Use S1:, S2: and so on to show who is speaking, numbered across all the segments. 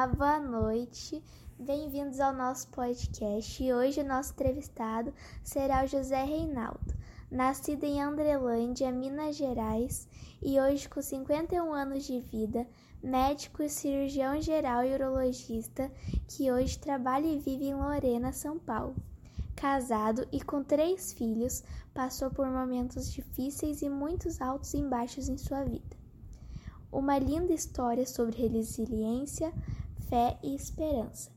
S1: Olá, boa noite. Bem-vindos ao nosso podcast. E hoje o nosso entrevistado será o José Reinaldo, nascido em Andrelândia, Minas Gerais, e hoje com 51 anos de vida, médico, cirurgião geral e urologista, que hoje trabalha e vive em Lorena, São Paulo. Casado e com três filhos, passou por momentos difíceis e muitos altos e baixos em sua vida. Uma linda história sobre resiliência, fé e esperança,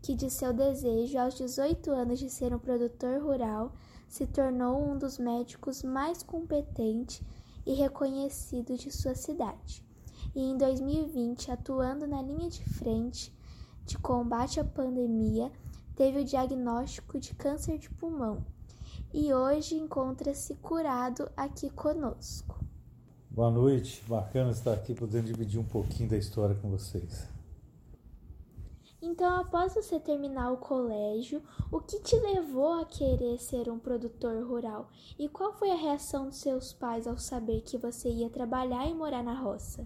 S1: que de seu desejo aos 18 anos de ser um produtor rural, se tornou um dos médicos mais competentes e reconhecidos de sua cidade e em 2020, atuando na linha de frente de combate à pandemia, teve o diagnóstico de câncer de pulmão e hoje encontra-se curado aqui conosco.
S2: Boa noite, bacana estar aqui podendo dividir um pouquinho da história com vocês.
S1: Então, após você terminar o colégio, o que te levou a querer ser um produtor rural? E qual foi a reação dos seus pais ao saber que você ia trabalhar e morar na roça?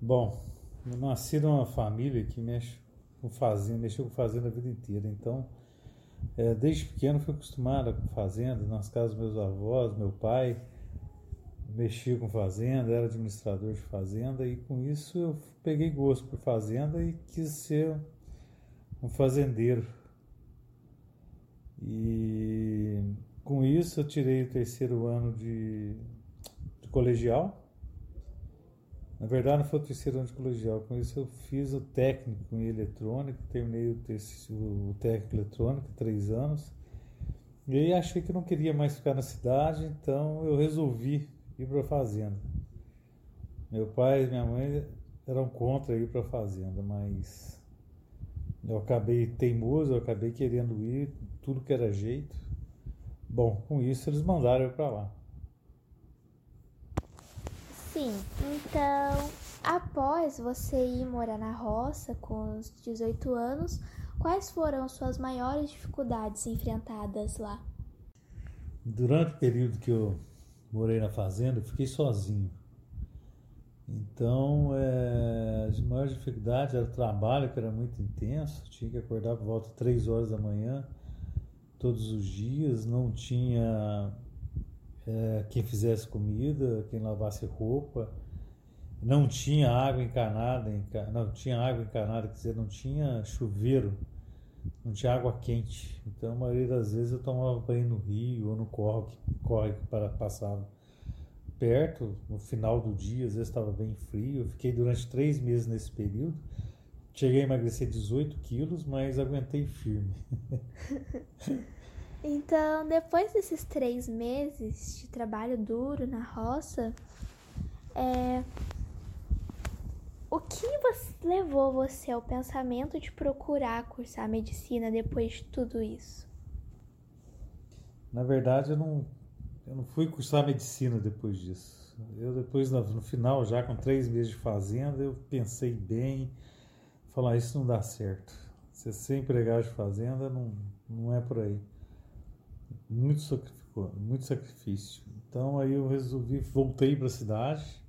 S2: Bom, eu nasci numa família que mexe com fazenda, mexeu com fazenda a vida inteira. Então, é, desde pequeno fui acostumado com fazenda, nas casas dos meus avós, meu pai mexia com fazenda, era administrador de fazenda e com isso eu peguei gosto por fazenda e quis ser um fazendeiro. E com isso eu tirei o terceiro ano de, de colegial na verdade, não foi o terceiro ano de colegial. Com isso, eu fiz o técnico em eletrônica, terminei o, terceiro, o técnico eletrônico, três anos. E aí achei que não queria mais ficar na cidade, então eu resolvi ir para a fazenda. Meu pai e minha mãe eram contra ir para a fazenda, mas eu acabei teimoso, eu acabei querendo ir, tudo que era jeito. Bom, com isso eles mandaram eu para lá.
S1: Sim, então após você ir morar na roça com os 18 anos, quais foram suas maiores dificuldades enfrentadas lá?
S2: Durante o período que eu morei na fazenda, fiquei sozinho. Então, é, as maiores dificuldades era o trabalho, que era muito intenso, tinha que acordar por volta de 3 horas da manhã todos os dias, não tinha é, quem fizesse comida, quem lavasse roupa. Não tinha água encanada, não tinha água encanada, quer dizer, não tinha chuveiro, tinha água quente. Então, a maioria das vezes eu tomava banho no rio ou no córrego, córrego que passava perto, no final do dia, às vezes estava bem frio. Eu fiquei durante três meses nesse período. Cheguei a emagrecer 18 quilos, mas aguentei firme.
S1: Então, depois desses três meses de trabalho duro na roça, é, o que levou você ao pensamento de procurar cursar medicina depois de tudo isso?
S2: Na verdade, eu não, eu não fui cursar medicina depois disso. Eu depois, no final, já com três meses de fazenda, eu pensei bem, falar, isso não dá certo. Você ser empregado de fazenda não, não é por aí muito sacrificou, muito sacrifício. Então aí eu resolvi, voltei para a cidade,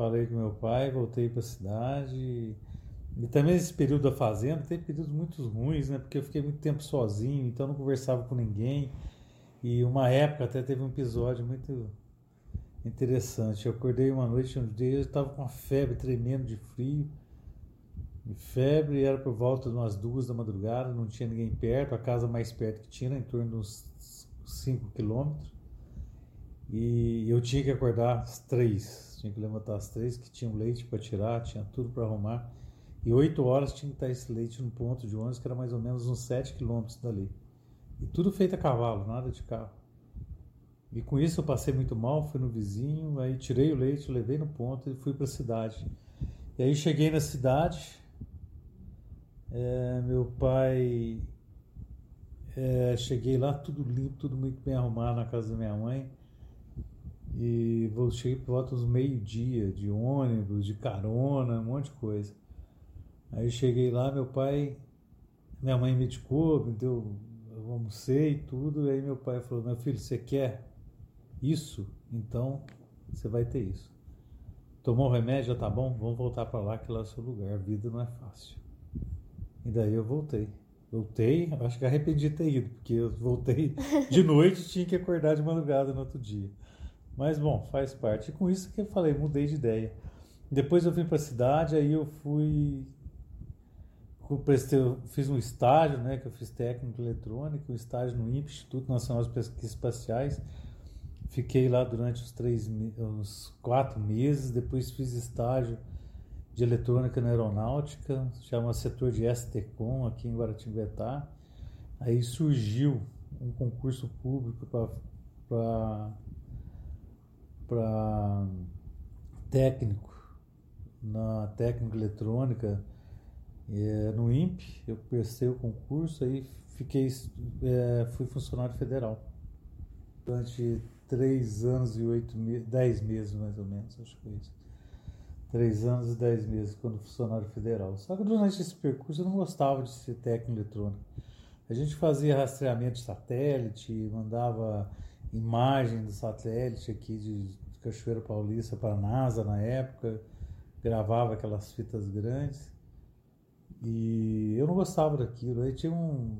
S2: falei com meu pai, voltei para a cidade. E também esse período da fazenda tem períodos muito ruins, né? Porque eu fiquei muito tempo sozinho, então não conversava com ninguém. E uma época até teve um episódio muito interessante. Eu acordei uma noite, um dia, eu estava com uma febre tremendo de frio de febre, era por volta de umas duas da madrugada, não tinha ninguém perto, a casa mais perto que tinha, em torno de uns 5 quilômetros. E eu tinha que acordar às três, tinha que levantar às três, que tinha um leite para tirar, tinha tudo para arrumar. E oito horas tinha que estar esse leite no ponto de ônibus, que era mais ou menos uns 7 quilômetros dali. E tudo feito a cavalo, nada de carro. E com isso eu passei muito mal, fui no vizinho, aí tirei o leite, levei no ponto e fui para a cidade. E aí cheguei na cidade, é, meu pai. É, cheguei lá tudo limpo, tudo muito bem arrumado na casa da minha mãe. E cheguei por volta dos meio-dia, de ônibus, de carona, um monte de coisa. Aí cheguei lá, meu pai, minha mãe me medicou, me deu, eu almocei e tudo. E aí meu pai falou: Meu filho, você quer isso? Então você vai ter isso. tomou o remédio, já tá bom, vamos voltar para lá que lá é o seu lugar, a vida não é fácil. E daí eu voltei. Voltei, acho que arrependi de ter ido, porque eu voltei de noite e tinha que acordar de madrugada no outro dia. Mas bom, faz parte. E com isso que eu falei, mudei de ideia. Depois eu vim para a cidade, aí eu fui. Eu fiz um estágio, né, que eu fiz técnico eletrônico, um estágio no Instituto Nacional de Pesquisas Espaciais. Fiquei lá durante os três, uns quatro meses. Depois fiz estágio de eletrônica na aeronáutica, chama setor de STCOM aqui em Guaratinguetá. Aí surgiu um concurso público para para técnico na técnica eletrônica é, no INPE. Eu prestei o concurso aí fiquei é, fui funcionário federal durante três anos e oito meses, dez meses mais ou menos, acho que foi isso. Três anos e dez meses quando funcionário federal. Só que durante esse percurso eu não gostava de ser técnico eletrônico. A gente fazia rastreamento de satélite, mandava imagem do satélite aqui de Cachoeira Paulista para a NASA na época, gravava aquelas fitas grandes. E eu não gostava daquilo. Aí tinha um,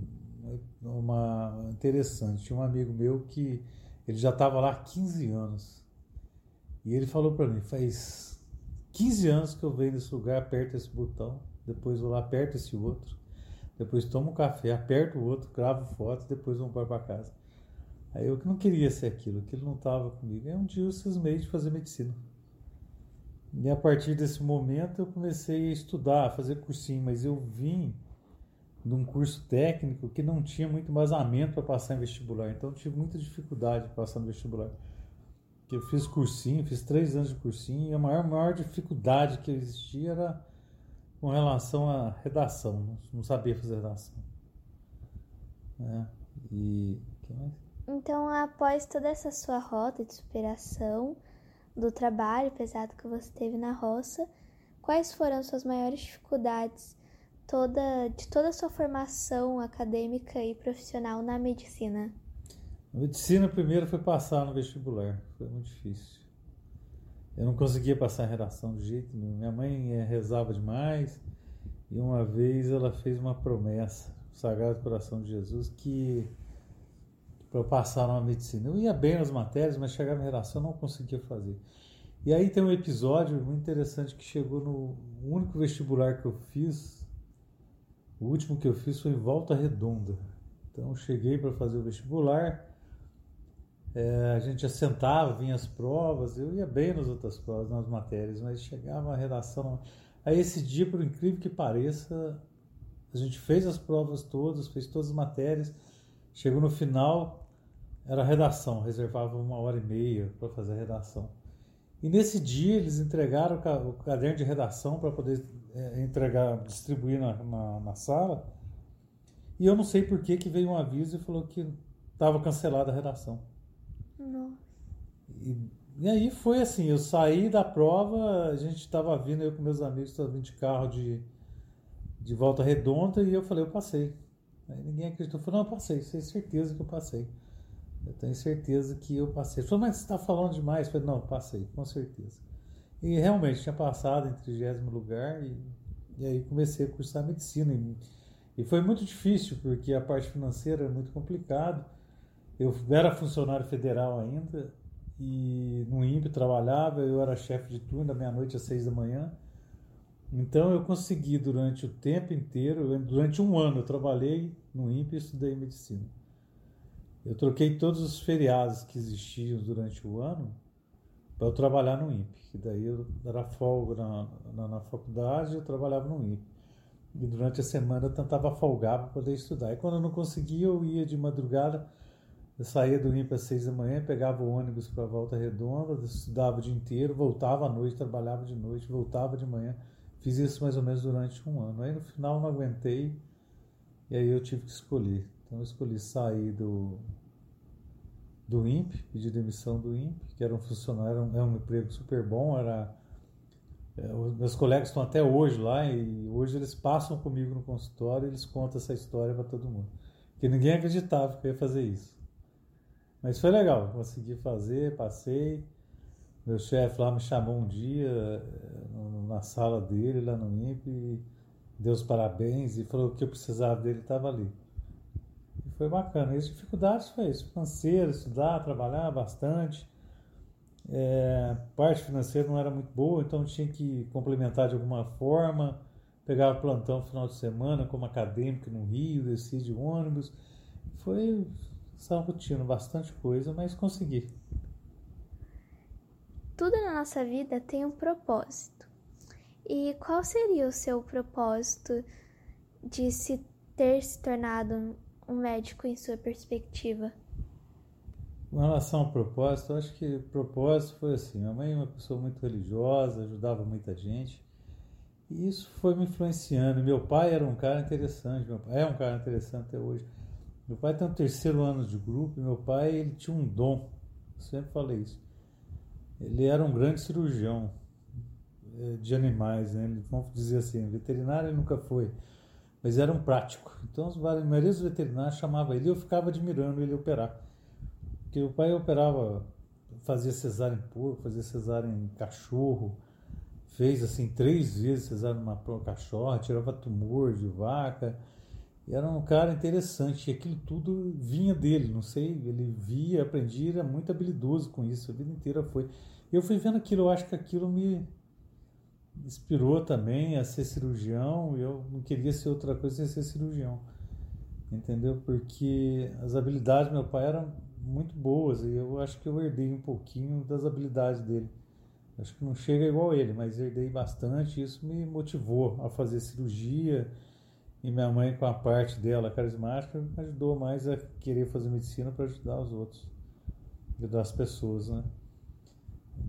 S2: uma interessante, tinha um amigo meu que ele já estava lá há 15 anos. E ele falou para mim, faz 15 anos que eu venho nesse lugar, aperto esse botão, depois vou lá, aperto esse outro, depois tomo um café, aperto o outro, gravo foto, depois vou para casa. Aí eu que não queria ser aquilo, aquilo não estava comigo. Aí um dia eu cismei de fazer medicina. E a partir desse momento eu comecei a estudar, a fazer cursinho, mas eu vim de um curso técnico que não tinha muito embasamento para passar em vestibular. Então eu tive muita dificuldade para passar no vestibular. Eu fiz cursinho, fiz três anos de cursinho, e a maior, maior dificuldade que existia era com relação à redação. Não sabia fazer redação. É, e. que mais?
S1: Então, após toda essa sua rota de superação do trabalho pesado que você teve na roça, quais foram suas maiores dificuldades toda, de toda a sua formação acadêmica e profissional na medicina?
S2: A medicina primeiro foi passar no vestibular, foi muito difícil. Eu não conseguia passar em redação de jeito nenhum. Minha mãe eh, rezava demais e uma vez ela fez uma promessa, o Sagrado Coração de Jesus, que para eu passar numa medicina. Eu ia bem nas matérias, mas chegava em redação não conseguia fazer. E aí tem um episódio muito interessante que chegou no único vestibular que eu fiz o último que eu fiz foi em Volta Redonda. Então cheguei para fazer o vestibular, é, a gente assentava, vinha as provas, eu ia bem nas outras provas, nas matérias, mas chegava a redação. Aí esse dia, por incrível que pareça, a gente fez as provas todas, fez todas as matérias, chegou no final, era redação, reservava uma hora e meia para fazer a redação. E nesse dia eles entregaram o caderno de redação para poder é, entregar, distribuir na, na, na, sala. E eu não sei por que, que veio um aviso e falou que estava cancelada a redação.
S1: Nossa.
S2: E, e aí foi assim, eu saí da prova, a gente estava vindo, eu com meus amigos, estava vindo de carro de, de volta redonda e eu falei, eu passei. Aí ninguém acreditou, falou, não, eu passei, tenho certeza que eu passei. Eu tenho certeza que eu passei. Falou, mas você está falando demais? Eu falei, não, passei, com certeza. E realmente tinha passado em trigésimo lugar e, e aí comecei a cursar medicina. E, e foi muito difícil, porque a parte financeira era muito complicado. Eu era funcionário federal ainda e no INPE trabalhava, eu era chefe de turno da meia-noite às seis da manhã. Então eu consegui durante o tempo inteiro, durante um ano eu trabalhei no INPE estudei medicina. Eu troquei todos os feriados que existiam durante o ano para eu trabalhar no INPE. Que daí eu era folga na, na, na faculdade eu trabalhava no INPE. E durante a semana eu tentava folgar para poder estudar. E quando eu não conseguia, eu ia de madrugada, eu saía do INPE às seis da manhã, pegava o ônibus para Volta Redonda, estudava o dia inteiro, voltava à noite, trabalhava de noite, voltava de manhã. Fiz isso mais ou menos durante um ano. Aí no final não aguentei e aí eu tive que escolher. Então eu escolhi sair do, do INPE, pedi demissão do INPE, que era um funcionário, era um, emprego super bom, era é, meus colegas estão até hoje lá e hoje eles passam comigo no consultório e eles contam essa história para todo mundo. Porque ninguém acreditava que eu ia fazer isso. Mas foi legal, consegui fazer, passei. Meu chefe lá me chamou um dia eh, na sala dele, lá no INPE, deu os parabéns e falou que eu precisava dele estava ali. E foi bacana. E as dificuldades foi isso, financeiro, estudar, trabalhar bastante. É, parte financeira não era muito boa, então tinha que complementar de alguma forma. Pegava plantão final de semana como acadêmico no Rio, descia de ônibus. Foi essa rotina, bastante coisa, mas consegui.
S1: Tudo na nossa vida tem um propósito. E qual seria o seu propósito de se ter se tornado um médico em sua perspectiva?
S2: Com relação ao propósito, eu acho que o propósito foi assim: minha mãe é uma pessoa muito religiosa, ajudava muita gente, e isso foi me influenciando. Meu pai era um cara interessante, meu pai é um cara interessante até hoje. Meu pai tem um terceiro ano de grupo, e meu pai ele tinha um dom, eu sempre falei isso ele era um grande cirurgião de animais, né? vamos dizer assim, veterinário nunca foi, mas era um prático. Então, a maioria dos veterinários chamava ele e eu ficava admirando ele operar. Porque o pai operava, fazia cesárea em porco, fazia cesárea em cachorro, fez assim três vezes cesárea numa cachorra, tirava tumor de vaca. Era um cara interessante e aquilo tudo vinha dele, não sei, ele via, aprendia, era muito habilidoso com isso, a vida inteira foi. Eu fui vendo aquilo, eu acho que aquilo me inspirou também a ser cirurgião, eu não queria ser outra coisa sem ser cirurgião, entendeu? Porque as habilidades do meu pai eram muito boas e eu acho que eu herdei um pouquinho das habilidades dele. Acho que não chega igual ele, mas herdei bastante, isso me motivou a fazer cirurgia, e minha mãe, com a parte dela carismática, ajudou mais a querer fazer medicina para ajudar os outros, ajudar as pessoas, né?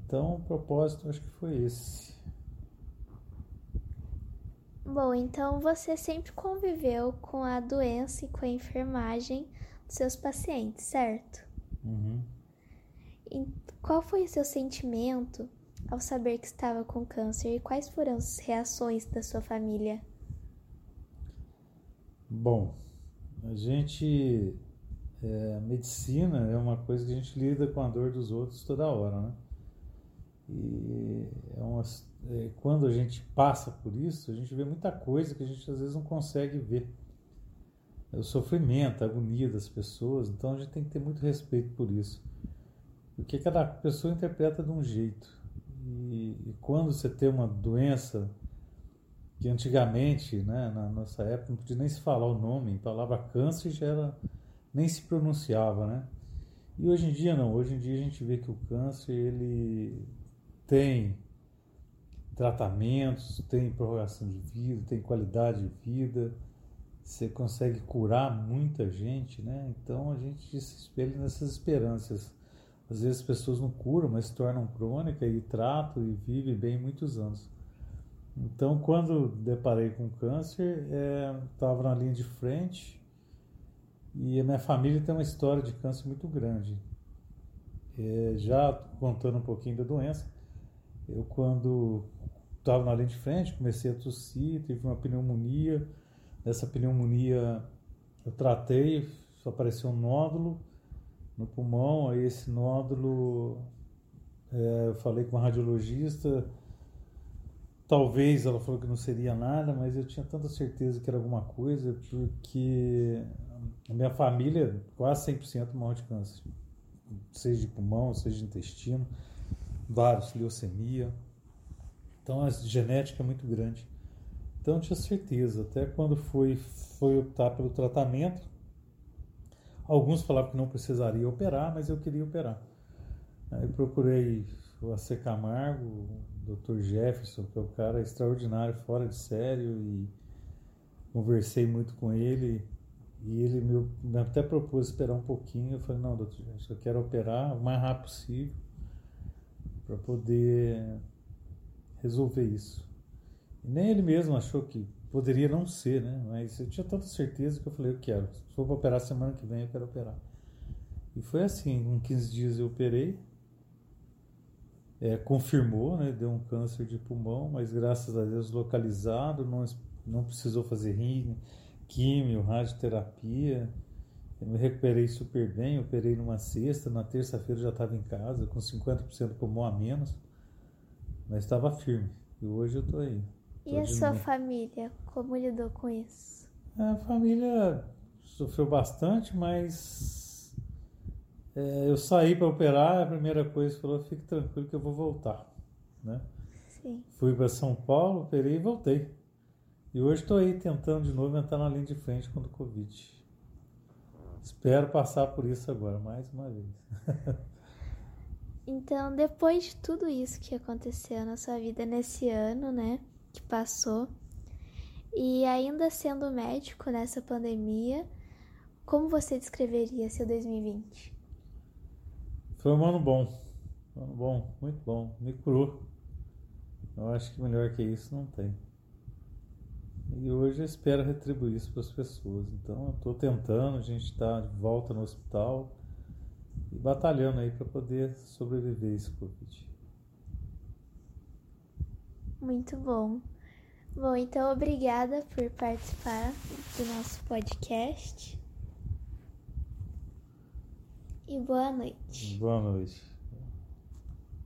S2: Então, o propósito acho que foi esse.
S1: Bom, então você sempre conviveu com a doença e com a enfermagem dos seus pacientes, certo?
S2: Uhum.
S1: E qual foi o seu sentimento ao saber que estava com câncer e quais foram as reações da sua família?
S2: Bom, a gente. É, a medicina é uma coisa que a gente lida com a dor dos outros toda hora, né? E é uma, quando a gente passa por isso, a gente vê muita coisa que a gente às vezes não consegue ver. É o sofrimento, a agonia das pessoas, então a gente tem que ter muito respeito por isso. Porque cada pessoa interpreta de um jeito. E, e quando você tem uma doença que antigamente, né, na nossa época, não podia nem se falar o nome, a palavra câncer já era, nem se pronunciava, né? E hoje em dia não, hoje em dia a gente vê que o câncer ele tem tratamentos, tem prorrogação de vida, tem qualidade de vida, você consegue curar muita gente, né? Então a gente se espelha nessas esperanças. Às vezes as pessoas não curam, mas se tornam crônicas e tratam e vivem bem muitos anos. Então, quando deparei com câncer, estava é, na linha de frente e a minha família tem uma história de câncer muito grande. É, já contando um pouquinho da doença, eu quando estava na linha de frente, comecei a tossir, tive uma pneumonia. Nessa pneumonia eu tratei, apareceu um nódulo no pulmão, aí esse nódulo, é, eu falei com a radiologista, Talvez ela falou que não seria nada, mas eu tinha tanta certeza que era alguma coisa, porque a minha família, quase 100% morre de câncer. Seja de pulmão, seja de intestino, vários, leucemia. Então a genética é muito grande. Então tinha certeza, até quando foi, foi optar pelo tratamento, alguns falavam que não precisaria operar, mas eu queria operar. Aí procurei o AC Camargo, Dr. Jefferson, que é um cara extraordinário, fora de sério, e conversei muito com ele. E ele me, até propôs esperar um pouquinho. Eu falei: Não, doutor eu quero operar o mais rápido possível para poder resolver isso. E nem ele mesmo achou que poderia não ser, né? Mas eu tinha tanta certeza que eu falei: Eu quero. Se for para operar semana que vem, eu quero operar. E foi assim: em 15 dias eu operei é, confirmou, né, deu um câncer de pulmão, mas graças a Deus localizado, não, não precisou fazer rim, químio, radioterapia. Eu me recuperei super bem, operei numa sexta, na terça-feira já estava em casa, com 50% pulmão a menos, mas estava firme. E hoje eu estou aí.
S1: Tô e a sua família, como lidou com isso?
S2: A família sofreu bastante, mas é, eu saí para operar, a primeira coisa falou, fique tranquilo que eu vou voltar, né?
S1: Sim.
S2: Fui para São Paulo, operei e voltei. E hoje estou aí tentando de novo entrar na linha de frente contra o Covid. Espero passar por isso agora, mais uma vez.
S1: então, depois de tudo isso que aconteceu na sua vida nesse ano, né, que passou, e ainda sendo médico nessa pandemia, como você descreveria seu 2020?
S2: Foi um ano bom. Um ano bom, muito bom. Me curou. Eu acho que melhor que isso não tem. E hoje eu espero retribuir isso para as pessoas. Então eu estou tentando, a gente está de volta no hospital e batalhando aí para poder sobreviver esse Covid.
S1: Muito bom. Bom, então obrigada por participar do nosso podcast. E boa noite.
S2: Boa noite.